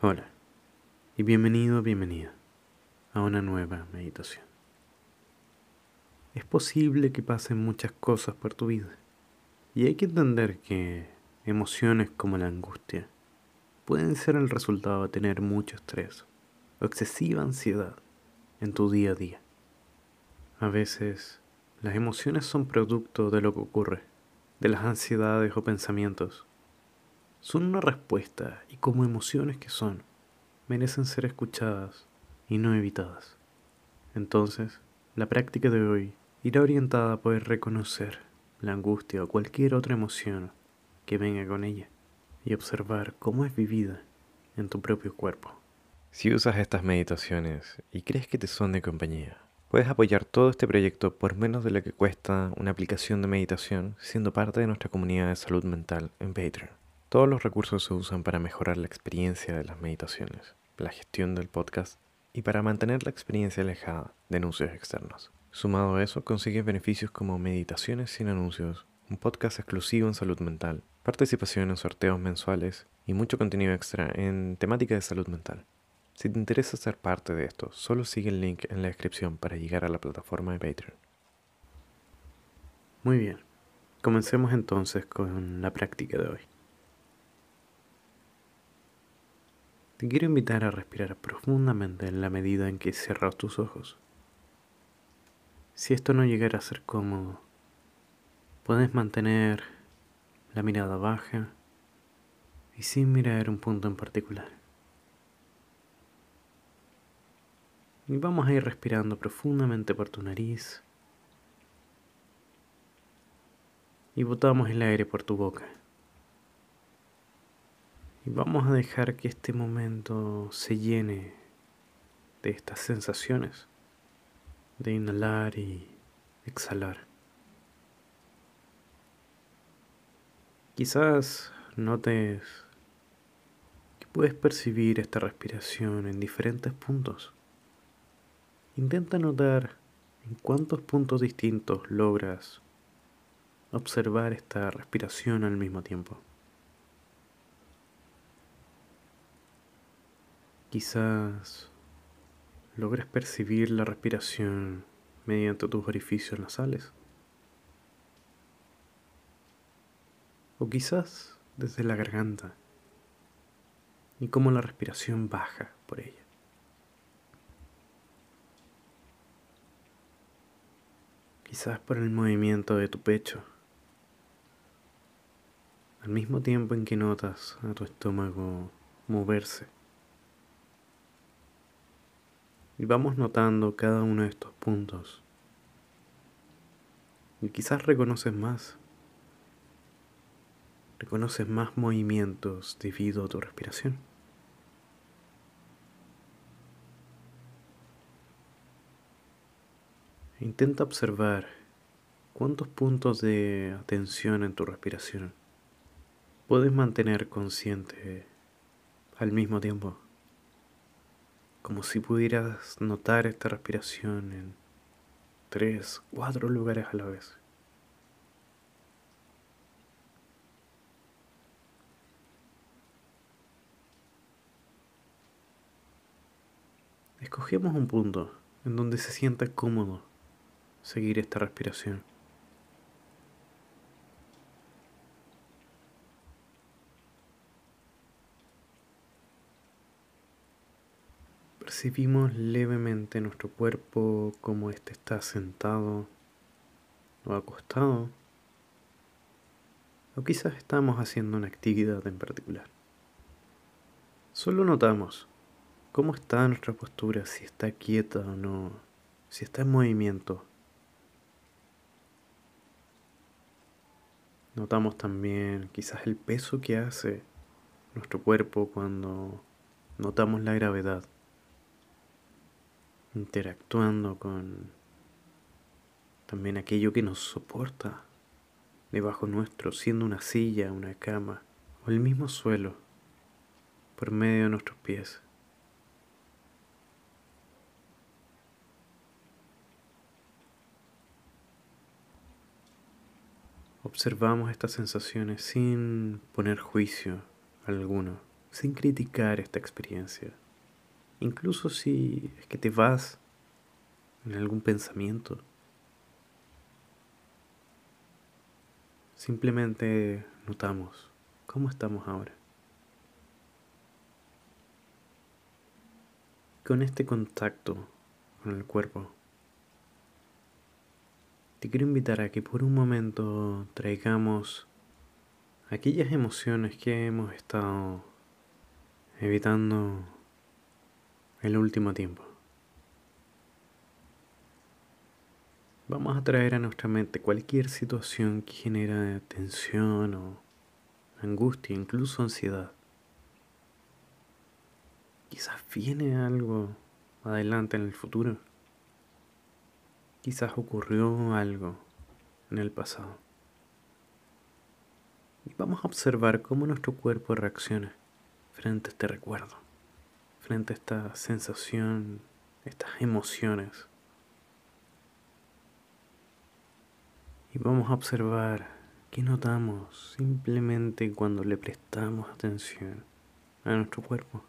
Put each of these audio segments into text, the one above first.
Hola y bienvenido, bienvenida a una nueva meditación. Es posible que pasen muchas cosas por tu vida y hay que entender que emociones como la angustia pueden ser el resultado de tener mucho estrés o excesiva ansiedad en tu día a día. A veces las emociones son producto de lo que ocurre, de las ansiedades o pensamientos son una respuesta y como emociones que son, merecen ser escuchadas y no evitadas. Entonces, la práctica de hoy irá orientada a poder reconocer la angustia o cualquier otra emoción que venga con ella y observar cómo es vivida en tu propio cuerpo. Si usas estas meditaciones y crees que te son de compañía, puedes apoyar todo este proyecto por menos de lo que cuesta una aplicación de meditación siendo parte de nuestra comunidad de salud mental en Patreon. Todos los recursos se usan para mejorar la experiencia de las meditaciones, la gestión del podcast y para mantener la experiencia alejada de anuncios externos. Sumado a eso, consigues beneficios como meditaciones sin anuncios, un podcast exclusivo en salud mental, participación en sorteos mensuales y mucho contenido extra en temática de salud mental. Si te interesa ser parte de esto, solo sigue el link en la descripción para llegar a la plataforma de Patreon. Muy bien, comencemos entonces con la práctica de hoy. Te quiero invitar a respirar profundamente en la medida en que cierras tus ojos. Si esto no llegara a ser cómodo, puedes mantener la mirada baja y sin mirar un punto en particular. Y vamos a ir respirando profundamente por tu nariz y botamos el aire por tu boca. Y vamos a dejar que este momento se llene de estas sensaciones de inhalar y exhalar. Quizás notes que puedes percibir esta respiración en diferentes puntos. Intenta notar en cuántos puntos distintos logras observar esta respiración al mismo tiempo. Quizás logres percibir la respiración mediante tus orificios nasales. O quizás desde la garganta y cómo la respiración baja por ella. Quizás por el movimiento de tu pecho, al mismo tiempo en que notas a tu estómago moverse y vamos notando cada uno de estos puntos. Y quizás reconoces más. Reconoces más movimientos debido a tu respiración. Intenta observar cuántos puntos de atención en tu respiración puedes mantener consciente al mismo tiempo como si pudieras notar esta respiración en tres, cuatro lugares a la vez. Escogemos un punto en donde se sienta cómodo seguir esta respiración. Percibimos levemente nuestro cuerpo como éste está sentado o acostado. O quizás estamos haciendo una actividad en particular. Solo notamos cómo está nuestra postura, si está quieta o no, si está en movimiento. Notamos también quizás el peso que hace nuestro cuerpo cuando notamos la gravedad interactuando con también aquello que nos soporta debajo nuestro, siendo una silla, una cama o el mismo suelo por medio de nuestros pies. Observamos estas sensaciones sin poner juicio alguno sin criticar esta experiencia. Incluso si es que te vas en algún pensamiento. Simplemente notamos cómo estamos ahora. Con este contacto con el cuerpo, te quiero invitar a que por un momento traigamos aquellas emociones que hemos estado evitando el último tiempo. Vamos a traer a nuestra mente cualquier situación que genera tensión o angustia, incluso ansiedad. Quizás viene algo adelante en el futuro. Quizás ocurrió algo en el pasado. Y vamos a observar cómo nuestro cuerpo reacciona frente a este recuerdo, frente a esta sensación, estas emociones. Y vamos a observar qué notamos simplemente cuando le prestamos atención a nuestro cuerpo.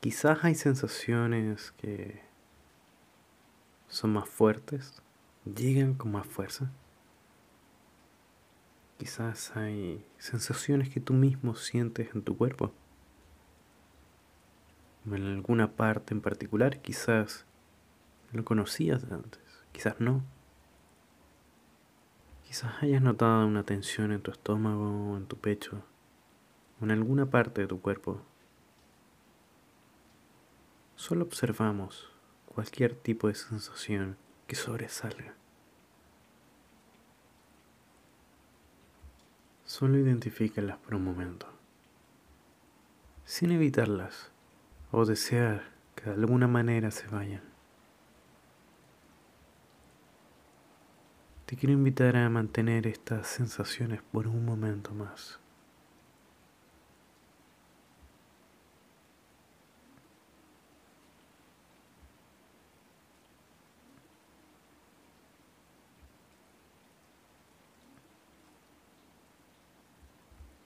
Quizás hay sensaciones que son más fuertes, llegan con más fuerza. Quizás hay sensaciones que tú mismo sientes en tu cuerpo. En alguna parte en particular quizás lo conocías antes, quizás no. Quizás hayas notado una tensión en tu estómago, en tu pecho, o en alguna parte de tu cuerpo. Solo observamos cualquier tipo de sensación que sobresalga. Solo identifícalas por un momento, sin evitarlas o desear que de alguna manera se vayan. Te quiero invitar a mantener estas sensaciones por un momento más.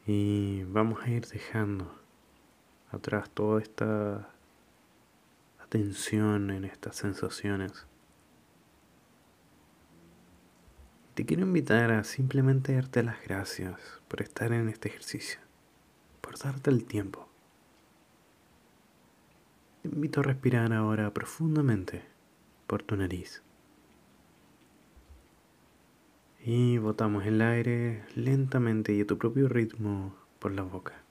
Y vamos a ir dejando atrás toda esta atención en estas sensaciones. Te quiero invitar a simplemente darte las gracias por estar en este ejercicio, por darte el tiempo. Te invito a respirar ahora profundamente por tu nariz. Y botamos el aire lentamente y a tu propio ritmo por la boca.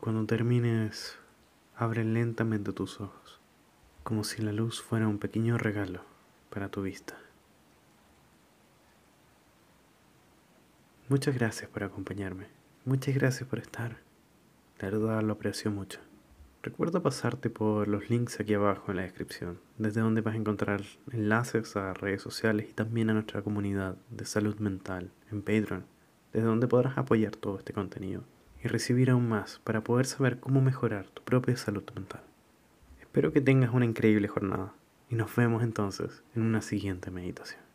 Cuando termines, abre lentamente tus ojos, como si la luz fuera un pequeño regalo para tu vista. Muchas gracias por acompañarme. Muchas gracias por estar. La verdad lo aprecio mucho. Recuerda pasarte por los links aquí abajo en la descripción, desde donde vas a encontrar enlaces a redes sociales y también a nuestra comunidad de salud mental en Patreon, desde donde podrás apoyar todo este contenido y recibir aún más para poder saber cómo mejorar tu propia salud mental. Espero que tengas una increíble jornada y nos vemos entonces en una siguiente meditación.